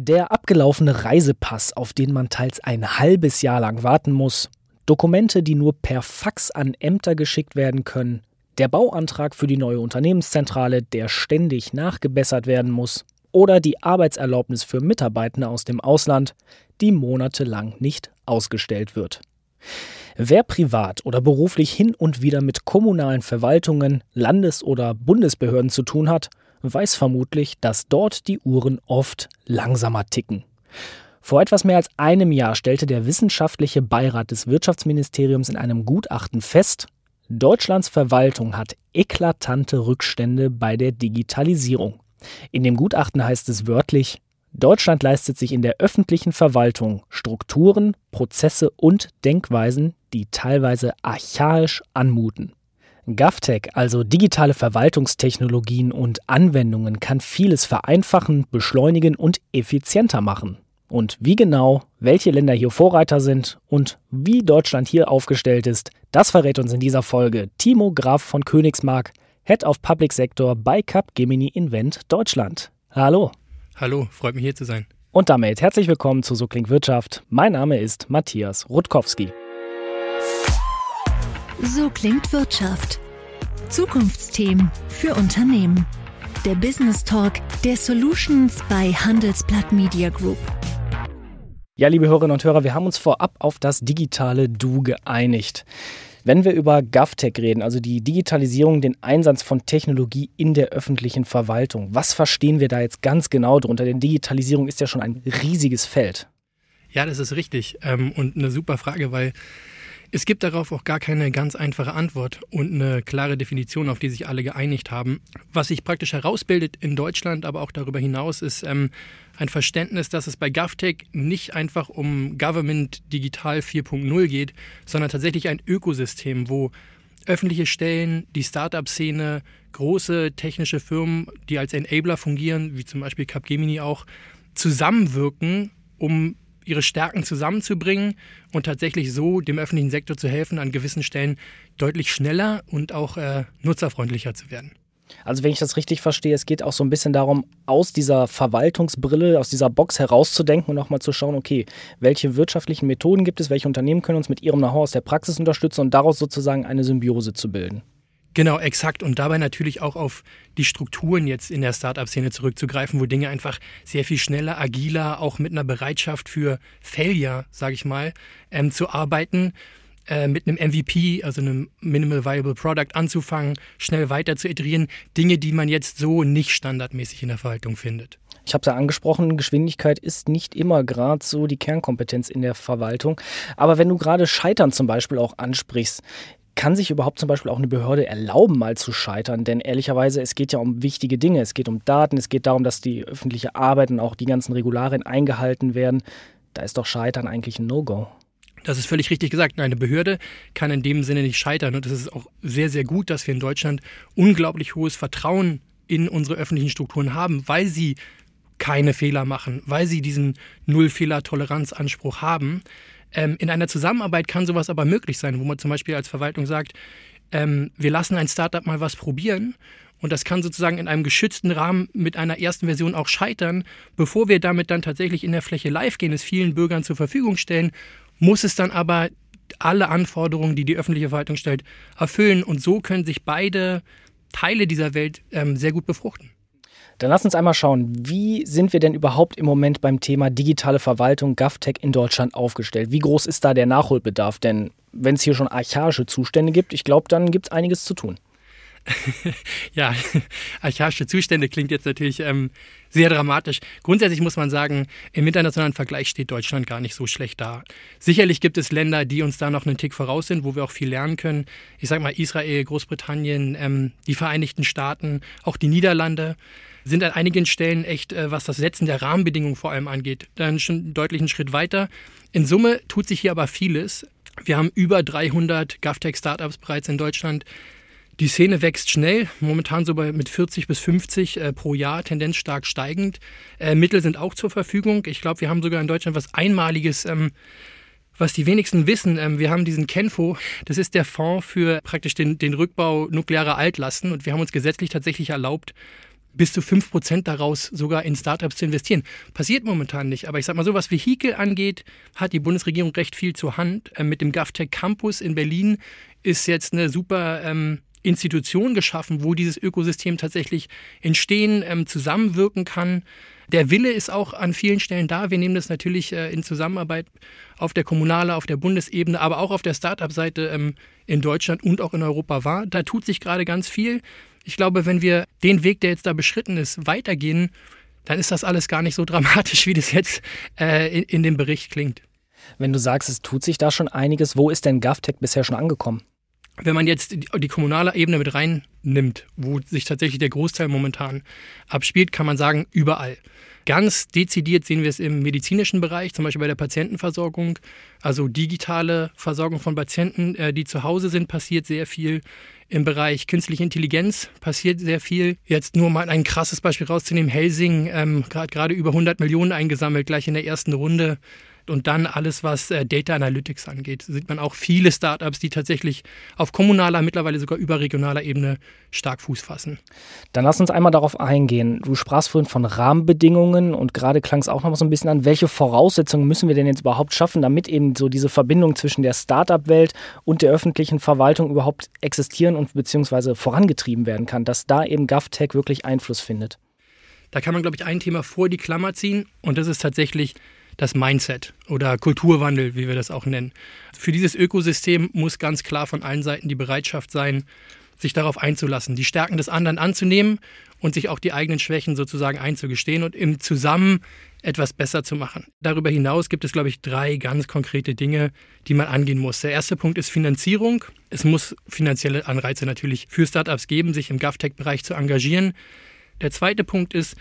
Der abgelaufene Reisepass, auf den man teils ein halbes Jahr lang warten muss, Dokumente, die nur per Fax an Ämter geschickt werden können, der Bauantrag für die neue Unternehmenszentrale, der ständig nachgebessert werden muss, oder die Arbeitserlaubnis für Mitarbeitende aus dem Ausland, die monatelang nicht ausgestellt wird. Wer privat oder beruflich hin und wieder mit kommunalen Verwaltungen, Landes- oder Bundesbehörden zu tun hat, weiß vermutlich, dass dort die Uhren oft langsamer ticken. Vor etwas mehr als einem Jahr stellte der wissenschaftliche Beirat des Wirtschaftsministeriums in einem Gutachten fest, Deutschlands Verwaltung hat eklatante Rückstände bei der Digitalisierung. In dem Gutachten heißt es wörtlich, Deutschland leistet sich in der öffentlichen Verwaltung Strukturen, Prozesse und Denkweisen, die teilweise archaisch anmuten. GovTech, also digitale Verwaltungstechnologien und Anwendungen, kann vieles vereinfachen, beschleunigen und effizienter machen. Und wie genau, welche Länder hier Vorreiter sind und wie Deutschland hier aufgestellt ist, das verrät uns in dieser Folge Timo Graf von Königsmark, Head of Public Sector bei Capgemini Invent Deutschland. Hallo. Hallo, freut mich hier zu sein. Und damit herzlich willkommen zu So klingt Wirtschaft. Mein Name ist Matthias Rutkowski. So klingt Wirtschaft. Zukunftsthemen für Unternehmen. Der Business Talk der Solutions bei Handelsblatt Media Group. Ja, liebe Hörerinnen und Hörer, wir haben uns vorab auf das digitale Du geeinigt. Wenn wir über GovTech reden, also die Digitalisierung, den Einsatz von Technologie in der öffentlichen Verwaltung, was verstehen wir da jetzt ganz genau drunter? Denn Digitalisierung ist ja schon ein riesiges Feld. Ja, das ist richtig ähm, und eine super Frage, weil es gibt darauf auch gar keine ganz einfache Antwort und eine klare Definition, auf die sich alle geeinigt haben. Was sich praktisch herausbildet in Deutschland, aber auch darüber hinaus, ist ähm, ein Verständnis, dass es bei GovTech nicht einfach um Government Digital 4.0 geht, sondern tatsächlich ein Ökosystem, wo öffentliche Stellen, die Startup-Szene, große technische Firmen, die als Enabler fungieren, wie zum Beispiel Capgemini auch, zusammenwirken, um ihre Stärken zusammenzubringen und tatsächlich so dem öffentlichen Sektor zu helfen, an gewissen Stellen deutlich schneller und auch äh, nutzerfreundlicher zu werden. Also wenn ich das richtig verstehe, es geht auch so ein bisschen darum, aus dieser Verwaltungsbrille, aus dieser Box herauszudenken und auch mal zu schauen, okay, welche wirtschaftlichen Methoden gibt es, welche Unternehmen können uns mit ihrem Know-how aus der Praxis unterstützen und daraus sozusagen eine Symbiose zu bilden. Genau, exakt. Und dabei natürlich auch auf die Strukturen jetzt in der Startup-Szene zurückzugreifen, wo Dinge einfach sehr viel schneller, agiler, auch mit einer Bereitschaft für Failure, sage ich mal, ähm, zu arbeiten, äh, mit einem MVP, also einem Minimal Viable Product anzufangen, schnell weiter zu iterieren. Dinge, die man jetzt so nicht standardmäßig in der Verwaltung findet. Ich habe es ja angesprochen, Geschwindigkeit ist nicht immer gerade so die Kernkompetenz in der Verwaltung. Aber wenn du gerade Scheitern zum Beispiel auch ansprichst, kann sich überhaupt zum Beispiel auch eine Behörde erlauben, mal zu scheitern? Denn ehrlicherweise, es geht ja um wichtige Dinge. Es geht um Daten, es geht darum, dass die öffentliche Arbeit und auch die ganzen Regularien eingehalten werden. Da ist doch Scheitern eigentlich ein No-Go. Das ist völlig richtig gesagt. Eine Behörde kann in dem Sinne nicht scheitern. Und es ist auch sehr, sehr gut, dass wir in Deutschland unglaublich hohes Vertrauen in unsere öffentlichen Strukturen haben, weil sie keine Fehler machen, weil sie diesen Null-Fehler-Toleranz-Anspruch haben. Ähm, in einer Zusammenarbeit kann sowas aber möglich sein, wo man zum Beispiel als Verwaltung sagt, ähm, wir lassen ein Startup mal was probieren und das kann sozusagen in einem geschützten Rahmen mit einer ersten Version auch scheitern. Bevor wir damit dann tatsächlich in der Fläche live gehen, es vielen Bürgern zur Verfügung stellen, muss es dann aber alle Anforderungen, die die öffentliche Verwaltung stellt, erfüllen. Und so können sich beide Teile dieser Welt ähm, sehr gut befruchten. Dann lass uns einmal schauen, wie sind wir denn überhaupt im Moment beim Thema digitale Verwaltung GovTech in Deutschland aufgestellt? Wie groß ist da der Nachholbedarf? Denn wenn es hier schon archaische Zustände gibt, ich glaube, dann gibt es einiges zu tun. ja, archaische Zustände klingt jetzt natürlich ähm, sehr dramatisch. Grundsätzlich muss man sagen, im internationalen Vergleich steht Deutschland gar nicht so schlecht da. Sicherlich gibt es Länder, die uns da noch einen Tick voraus sind, wo wir auch viel lernen können. Ich sage mal Israel, Großbritannien, ähm, die Vereinigten Staaten, auch die Niederlande sind an einigen Stellen echt, äh, was das Setzen der Rahmenbedingungen vor allem angeht, dann schon einen deutlichen Schritt weiter. In Summe tut sich hier aber vieles. Wir haben über 300 GovTech-Startups bereits in Deutschland. Die Szene wächst schnell, momentan so bei, mit 40 bis 50 äh, pro Jahr, Tendenz stark steigend. Äh, Mittel sind auch zur Verfügung. Ich glaube, wir haben sogar in Deutschland was Einmaliges, ähm, was die wenigsten wissen. Ähm, wir haben diesen Kenfo, das ist der Fonds für praktisch den, den Rückbau nuklearer Altlasten und wir haben uns gesetzlich tatsächlich erlaubt, bis zu 5% daraus sogar in Startups zu investieren. Passiert momentan nicht. Aber ich sag mal so, was Vehikel angeht, hat die Bundesregierung recht viel zur Hand. Äh, mit dem GovTech Campus in Berlin ist jetzt eine super ähm, Institution geschaffen, wo dieses Ökosystem tatsächlich entstehen, ähm, zusammenwirken kann. Der Wille ist auch an vielen Stellen da. Wir nehmen das natürlich äh, in Zusammenarbeit auf der kommunale, auf der Bundesebene, aber auch auf der Start-up-Seite ähm, in Deutschland und auch in Europa wahr. Da tut sich gerade ganz viel. Ich glaube, wenn wir den Weg, der jetzt da beschritten ist, weitergehen, dann ist das alles gar nicht so dramatisch, wie das jetzt äh, in, in dem Bericht klingt. Wenn du sagst, es tut sich da schon einiges, wo ist denn GovTech bisher schon angekommen? Wenn man jetzt die kommunale Ebene mit reinnimmt, wo sich tatsächlich der Großteil momentan abspielt, kann man sagen, überall. Ganz dezidiert sehen wir es im medizinischen Bereich, zum Beispiel bei der Patientenversorgung. Also digitale Versorgung von Patienten, äh, die zu Hause sind, passiert sehr viel. Im Bereich künstliche Intelligenz passiert sehr viel. Jetzt nur mal ein krasses Beispiel rauszunehmen. Helsing ähm, hat gerade über 100 Millionen eingesammelt, gleich in der ersten Runde und dann alles, was äh, Data Analytics angeht, sieht man auch viele Startups, die tatsächlich auf kommunaler, mittlerweile sogar überregionaler Ebene stark Fuß fassen. Dann lass uns einmal darauf eingehen. Du sprachst vorhin von Rahmenbedingungen und gerade klang es auch noch mal so ein bisschen an, welche Voraussetzungen müssen wir denn jetzt überhaupt schaffen, damit eben so diese Verbindung zwischen der Startup-Welt und der öffentlichen Verwaltung überhaupt existieren und beziehungsweise vorangetrieben werden kann, dass da eben GovTech wirklich Einfluss findet. Da kann man, glaube ich, ein Thema vor die Klammer ziehen und das ist tatsächlich das Mindset oder Kulturwandel, wie wir das auch nennen. Für dieses Ökosystem muss ganz klar von allen Seiten die Bereitschaft sein, sich darauf einzulassen, die Stärken des anderen anzunehmen und sich auch die eigenen Schwächen sozusagen einzugestehen und im Zusammen etwas besser zu machen. Darüber hinaus gibt es, glaube ich, drei ganz konkrete Dinge, die man angehen muss. Der erste Punkt ist Finanzierung. Es muss finanzielle Anreize natürlich für Startups geben, sich im GovTech-Bereich zu engagieren. Der zweite Punkt ist,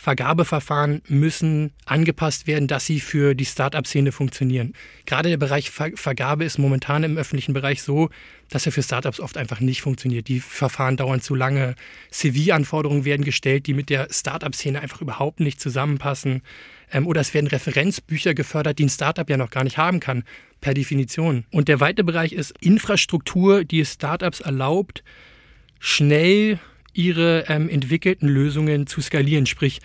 Vergabeverfahren müssen angepasst werden, dass sie für die Start-up-Szene funktionieren. Gerade der Bereich Ver Vergabe ist momentan im öffentlichen Bereich so, dass er für Startups oft einfach nicht funktioniert. Die Verfahren dauern zu lange. CV-Anforderungen werden gestellt, die mit der Startup-Szene einfach überhaupt nicht zusammenpassen. Ähm, oder es werden Referenzbücher gefördert, die ein Startup ja noch gar nicht haben kann, per Definition. Und der weite Bereich ist Infrastruktur, die es Startups erlaubt, schnell ihre ähm, entwickelten Lösungen zu skalieren, sprich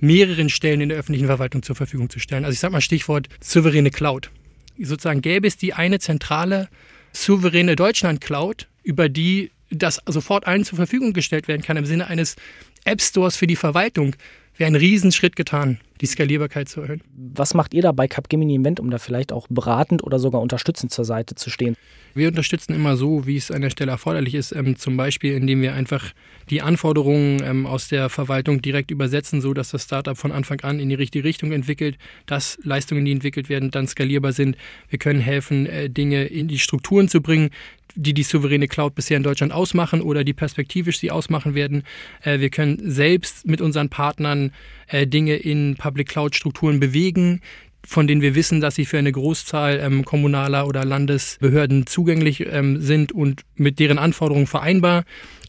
mehreren Stellen in der öffentlichen Verwaltung zur Verfügung zu stellen. Also ich sage mal Stichwort souveräne Cloud. Sozusagen gäbe es die eine zentrale souveräne Deutschland-Cloud, über die das sofort allen zur Verfügung gestellt werden kann im Sinne eines App Stores für die Verwaltung, wäre ein Riesenschritt getan, die Skalierbarkeit zu erhöhen. Was macht ihr da bei Capgemini Invent, um da vielleicht auch beratend oder sogar unterstützend zur Seite zu stehen? Wir unterstützen immer so, wie es an der Stelle erforderlich ist, ähm, zum Beispiel indem wir einfach die Anforderungen ähm, aus der Verwaltung direkt übersetzen, so dass das Startup von Anfang an in die richtige Richtung entwickelt, dass Leistungen, die entwickelt werden, dann skalierbar sind. Wir können helfen, äh, Dinge in die Strukturen zu bringen, die die souveräne Cloud bisher in Deutschland ausmachen oder die perspektivisch sie ausmachen werden. Äh, wir können selbst mit unseren Partnern äh, Dinge in Public Cloud Strukturen bewegen, von denen wir wissen, dass sie für eine Großzahl ähm, kommunaler oder Landesbehörden zugänglich ähm, sind und mit deren Anforderungen vereinbar.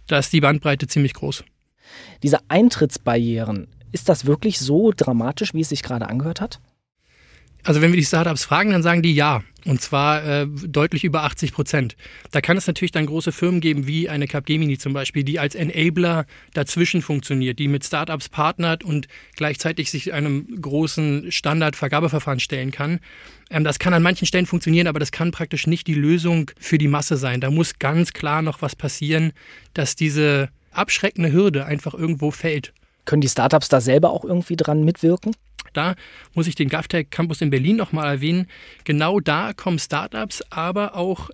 Da ist die Bandbreite ziemlich groß. Diese Eintrittsbarrieren, ist das wirklich so dramatisch, wie es sich gerade angehört hat? Also wenn wir die Startups fragen, dann sagen die ja. Und zwar äh, deutlich über 80 Prozent. Da kann es natürlich dann große Firmen geben, wie eine Capgemini zum Beispiel, die als Enabler dazwischen funktioniert, die mit Startups partnert und gleichzeitig sich einem großen Standardvergabeverfahren stellen kann. Ähm, das kann an manchen Stellen funktionieren, aber das kann praktisch nicht die Lösung für die Masse sein. Da muss ganz klar noch was passieren, dass diese abschreckende Hürde einfach irgendwo fällt. Können die Startups da selber auch irgendwie dran mitwirken? Da muss ich den GovTech Campus in Berlin nochmal erwähnen. Genau da kommen Startups, aber auch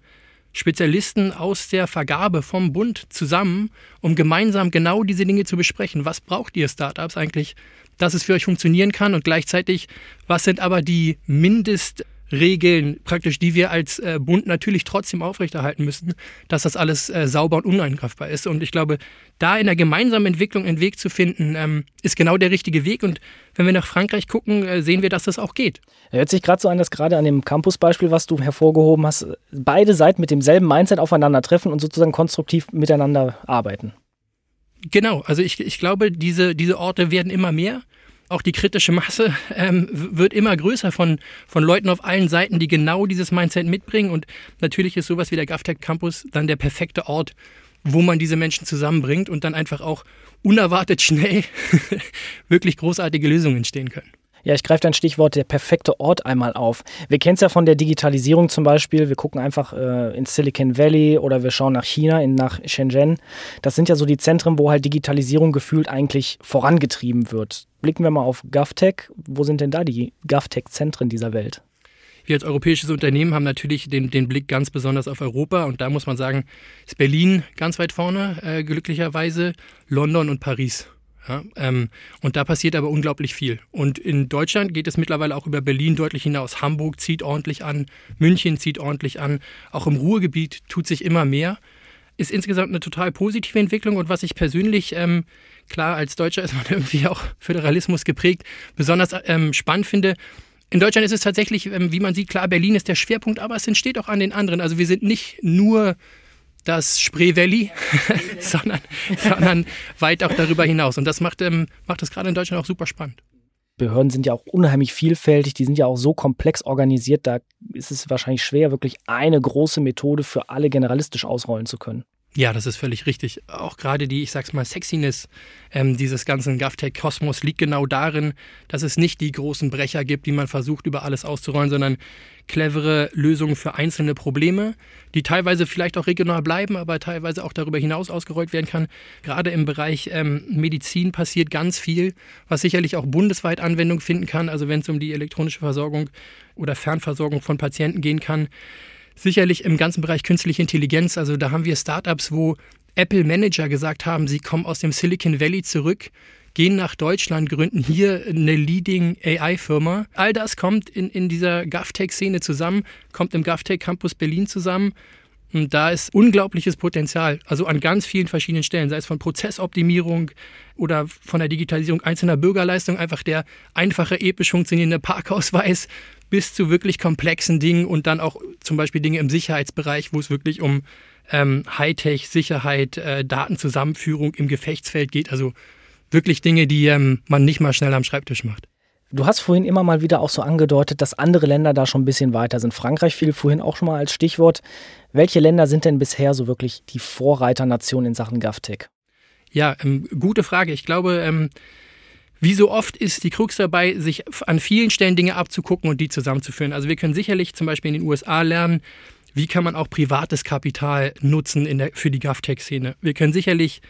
Spezialisten aus der Vergabe vom Bund zusammen, um gemeinsam genau diese Dinge zu besprechen. Was braucht ihr Startups eigentlich, dass es für euch funktionieren kann und gleichzeitig, was sind aber die Mindest Regeln praktisch, die wir als äh, Bund natürlich trotzdem aufrechterhalten müssen, dass das alles äh, sauber und unangreifbar ist. Und ich glaube, da in der gemeinsamen Entwicklung einen Weg zu finden, ähm, ist genau der richtige Weg. Und wenn wir nach Frankreich gucken, äh, sehen wir, dass das auch geht. Hört sich gerade so an, dass gerade an dem Campus-Beispiel, was du hervorgehoben hast, beide Seiten mit demselben Mindset aufeinandertreffen und sozusagen konstruktiv miteinander arbeiten. Genau, also ich, ich glaube, diese, diese Orte werden immer mehr auch die kritische Masse ähm, wird immer größer von, von Leuten auf allen Seiten, die genau dieses Mindset mitbringen. Und natürlich ist sowas wie der GovTech Campus dann der perfekte Ort, wo man diese Menschen zusammenbringt und dann einfach auch unerwartet schnell wirklich großartige Lösungen entstehen können. Ja, ich greife dein Stichwort der perfekte Ort einmal auf. Wir kennen es ja von der Digitalisierung zum Beispiel. Wir gucken einfach äh, ins Silicon Valley oder wir schauen nach China, in, nach Shenzhen. Das sind ja so die Zentren, wo halt Digitalisierung gefühlt eigentlich vorangetrieben wird. Blicken wir mal auf GovTech. Wo sind denn da die GovTech-Zentren dieser Welt? Wir als europäisches Unternehmen haben natürlich den, den, Blick ganz besonders auf Europa und da muss man sagen, ist Berlin ganz weit vorne, äh, glücklicherweise, London und Paris. Ja, ähm, und da passiert aber unglaublich viel. Und in Deutschland geht es mittlerweile auch über Berlin deutlich hinaus. Hamburg zieht ordentlich an, München zieht ordentlich an, auch im Ruhrgebiet tut sich immer mehr. Ist insgesamt eine total positive Entwicklung und was ich persönlich, ähm, klar, als Deutscher ist man irgendwie auch Föderalismus geprägt, besonders ähm, spannend finde, in Deutschland ist es tatsächlich, ähm, wie man sieht, klar, Berlin ist der Schwerpunkt, aber es entsteht auch an den anderen. Also wir sind nicht nur das Spree Valley, sondern, sondern weit auch darüber hinaus. Und das macht, ähm, macht das gerade in Deutschland auch super spannend. Behörden sind ja auch unheimlich vielfältig, die sind ja auch so komplex organisiert, da ist es wahrscheinlich schwer, wirklich eine große Methode für alle generalistisch ausrollen zu können. Ja, das ist völlig richtig. Auch gerade die, ich sag's mal, Sexiness ähm, dieses ganzen GovTech-Kosmos liegt genau darin, dass es nicht die großen Brecher gibt, die man versucht, über alles auszurollen, sondern clevere Lösungen für einzelne Probleme, die teilweise vielleicht auch regional bleiben, aber teilweise auch darüber hinaus ausgerollt werden kann. Gerade im Bereich ähm, Medizin passiert ganz viel, was sicherlich auch bundesweit Anwendung finden kann. Also wenn es um die elektronische Versorgung oder Fernversorgung von Patienten gehen kann sicherlich im ganzen Bereich künstliche Intelligenz. Also da haben wir Startups, wo Apple Manager gesagt haben, sie kommen aus dem Silicon Valley zurück, gehen nach Deutschland, gründen hier eine Leading AI-Firma. All das kommt in, in dieser GovTech-Szene zusammen, kommt im GovTech Campus Berlin zusammen. Und da ist unglaubliches Potenzial, also an ganz vielen verschiedenen Stellen, sei es von Prozessoptimierung oder von der Digitalisierung einzelner Bürgerleistungen, einfach der einfache, episch funktionierende Parkausweis bis zu wirklich komplexen Dingen und dann auch zum Beispiel Dinge im Sicherheitsbereich, wo es wirklich um ähm, Hightech, Sicherheit, äh, Datenzusammenführung im Gefechtsfeld geht. Also wirklich Dinge, die ähm, man nicht mal schnell am Schreibtisch macht. Du hast vorhin immer mal wieder auch so angedeutet, dass andere Länder da schon ein bisschen weiter sind. Frankreich fiel vorhin auch schon mal als Stichwort. Welche Länder sind denn bisher so wirklich die Vorreiternation in Sachen GovTech? Ja, ähm, gute Frage. Ich glaube, ähm, wie so oft ist die Krux dabei, sich an vielen Stellen Dinge abzugucken und die zusammenzuführen. Also wir können sicherlich zum Beispiel in den USA lernen, wie kann man auch privates Kapital nutzen in der, für die GovTech-Szene. Wir können sicherlich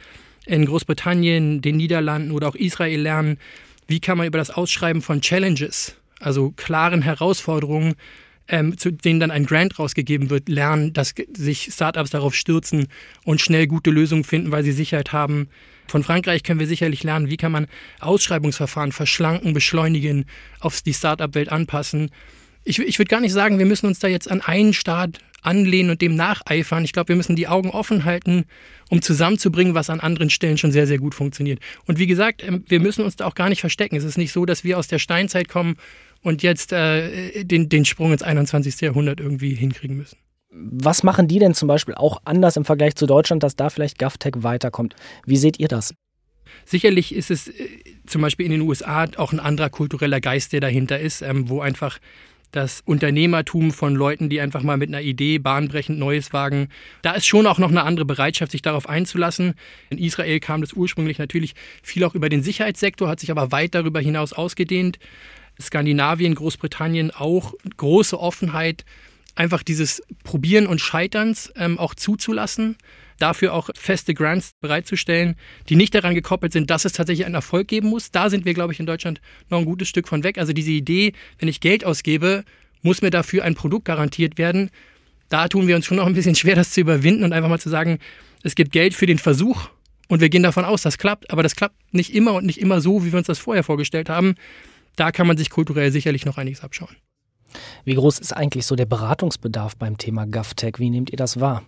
in Großbritannien, den Niederlanden oder auch Israel lernen, wie kann man über das Ausschreiben von Challenges, also klaren Herausforderungen, ähm, zu denen dann ein Grant rausgegeben wird, lernen, dass sich Startups darauf stürzen und schnell gute Lösungen finden, weil sie Sicherheit haben, von Frankreich können wir sicherlich lernen, wie kann man Ausschreibungsverfahren verschlanken, beschleunigen, auf die Startup-Welt anpassen. Ich, ich würde gar nicht sagen, wir müssen uns da jetzt an einen Staat anlehnen und dem nacheifern. Ich glaube, wir müssen die Augen offen halten, um zusammenzubringen, was an anderen Stellen schon sehr, sehr gut funktioniert. Und wie gesagt, ähm, wir müssen uns da auch gar nicht verstecken. Es ist nicht so, dass wir aus der Steinzeit kommen und jetzt äh, den, den Sprung ins 21. Jahrhundert irgendwie hinkriegen müssen. Was machen die denn zum Beispiel auch anders im Vergleich zu Deutschland, dass da vielleicht GovTech weiterkommt? Wie seht ihr das? Sicherlich ist es äh, zum Beispiel in den USA auch ein anderer kultureller Geist, der dahinter ist, ähm, wo einfach das Unternehmertum von Leuten, die einfach mal mit einer Idee bahnbrechend Neues wagen. Da ist schon auch noch eine andere Bereitschaft, sich darauf einzulassen. In Israel kam das ursprünglich natürlich viel auch über den Sicherheitssektor, hat sich aber weit darüber hinaus ausgedehnt. Skandinavien, Großbritannien auch große Offenheit einfach dieses Probieren und Scheiterns ähm, auch zuzulassen, dafür auch feste Grants bereitzustellen, die nicht daran gekoppelt sind, dass es tatsächlich einen Erfolg geben muss. Da sind wir, glaube ich, in Deutschland noch ein gutes Stück von weg. Also diese Idee, wenn ich Geld ausgebe, muss mir dafür ein Produkt garantiert werden. Da tun wir uns schon noch ein bisschen schwer, das zu überwinden und einfach mal zu sagen, es gibt Geld für den Versuch und wir gehen davon aus, das klappt, aber das klappt nicht immer und nicht immer so, wie wir uns das vorher vorgestellt haben. Da kann man sich kulturell sicherlich noch einiges abschauen. Wie groß ist eigentlich so der Beratungsbedarf beim Thema GovTech? Wie nehmt ihr das wahr?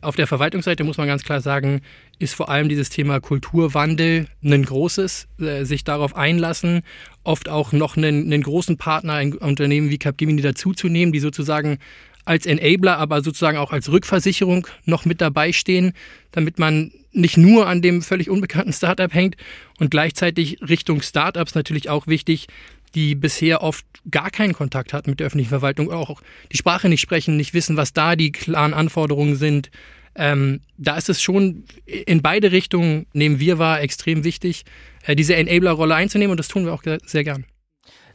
Auf der Verwaltungsseite muss man ganz klar sagen, ist vor allem dieses Thema Kulturwandel ein großes, äh, sich darauf einlassen, oft auch noch einen, einen großen Partner, ein Unternehmen wie Capgemini dazuzunehmen, die sozusagen als Enabler, aber sozusagen auch als Rückversicherung noch mit dabei stehen, damit man nicht nur an dem völlig unbekannten Startup hängt und gleichzeitig Richtung Startups natürlich auch wichtig, die bisher oft gar keinen Kontakt hatten mit der öffentlichen Verwaltung, auch die Sprache nicht sprechen, nicht wissen, was da die klaren Anforderungen sind, Ähm, da ist es schon in beide Richtungen, nehmen wir wahr, extrem wichtig, äh, diese Enabler-Rolle einzunehmen und das tun wir auch sehr gern.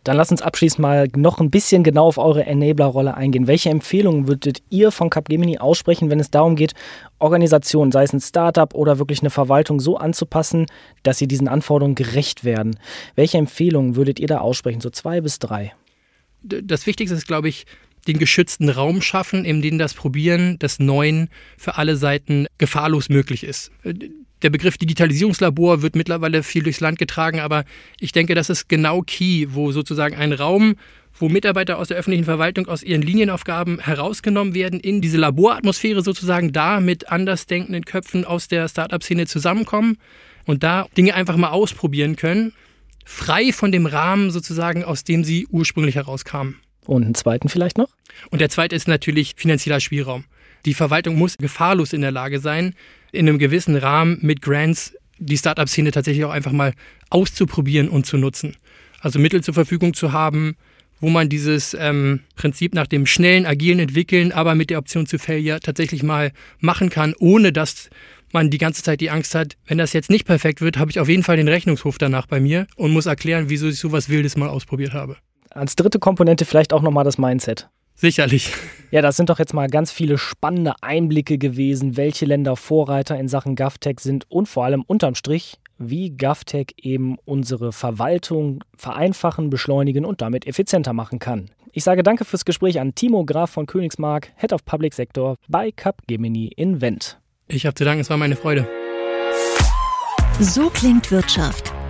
Dann lasst uns abschließend mal noch ein bisschen genau auf eure Enabler-Rolle eingehen. Welche Empfehlungen würdet ihr von Capgemini aussprechen, wenn es darum geht, Organisationen, sei es ein Startup oder wirklich eine Verwaltung, so anzupassen, dass sie diesen Anforderungen gerecht werden? Welche Empfehlungen würdet ihr da aussprechen? So zwei bis drei? Das Wichtigste ist, glaube ich, den geschützten Raum schaffen, in dem das Probieren des Neuen für alle Seiten gefahrlos möglich ist der Begriff Digitalisierungslabor wird mittlerweile viel durchs Land getragen, aber ich denke, das ist genau key, wo sozusagen ein Raum, wo Mitarbeiter aus der öffentlichen Verwaltung aus ihren Linienaufgaben herausgenommen werden, in diese Laboratmosphäre sozusagen da mit andersdenkenden Köpfen aus der Startup-Szene zusammenkommen und da Dinge einfach mal ausprobieren können, frei von dem Rahmen sozusagen, aus dem sie ursprünglich herauskamen. Und einen zweiten vielleicht noch? Und der zweite ist natürlich finanzieller Spielraum. Die Verwaltung muss gefahrlos in der Lage sein, in einem gewissen Rahmen mit Grants die Startup-Szene tatsächlich auch einfach mal auszuprobieren und zu nutzen. Also Mittel zur Verfügung zu haben, wo man dieses ähm, Prinzip nach dem schnellen, agilen Entwickeln, aber mit der Option zu Failure tatsächlich mal machen kann, ohne dass man die ganze Zeit die Angst hat, wenn das jetzt nicht perfekt wird, habe ich auf jeden Fall den Rechnungshof danach bei mir und muss erklären, wieso ich sowas Wildes mal ausprobiert habe. Als dritte Komponente vielleicht auch nochmal das Mindset. Sicherlich. Ja, das sind doch jetzt mal ganz viele spannende Einblicke gewesen, welche Länder Vorreiter in Sachen GovTech sind und vor allem unterm Strich, wie GovTech eben unsere Verwaltung vereinfachen, beschleunigen und damit effizienter machen kann. Ich sage danke fürs Gespräch an Timo Graf von Königsmark, Head of Public Sector bei Capgemini Invent. Ich habe zu danken, es war meine Freude. So klingt Wirtschaft.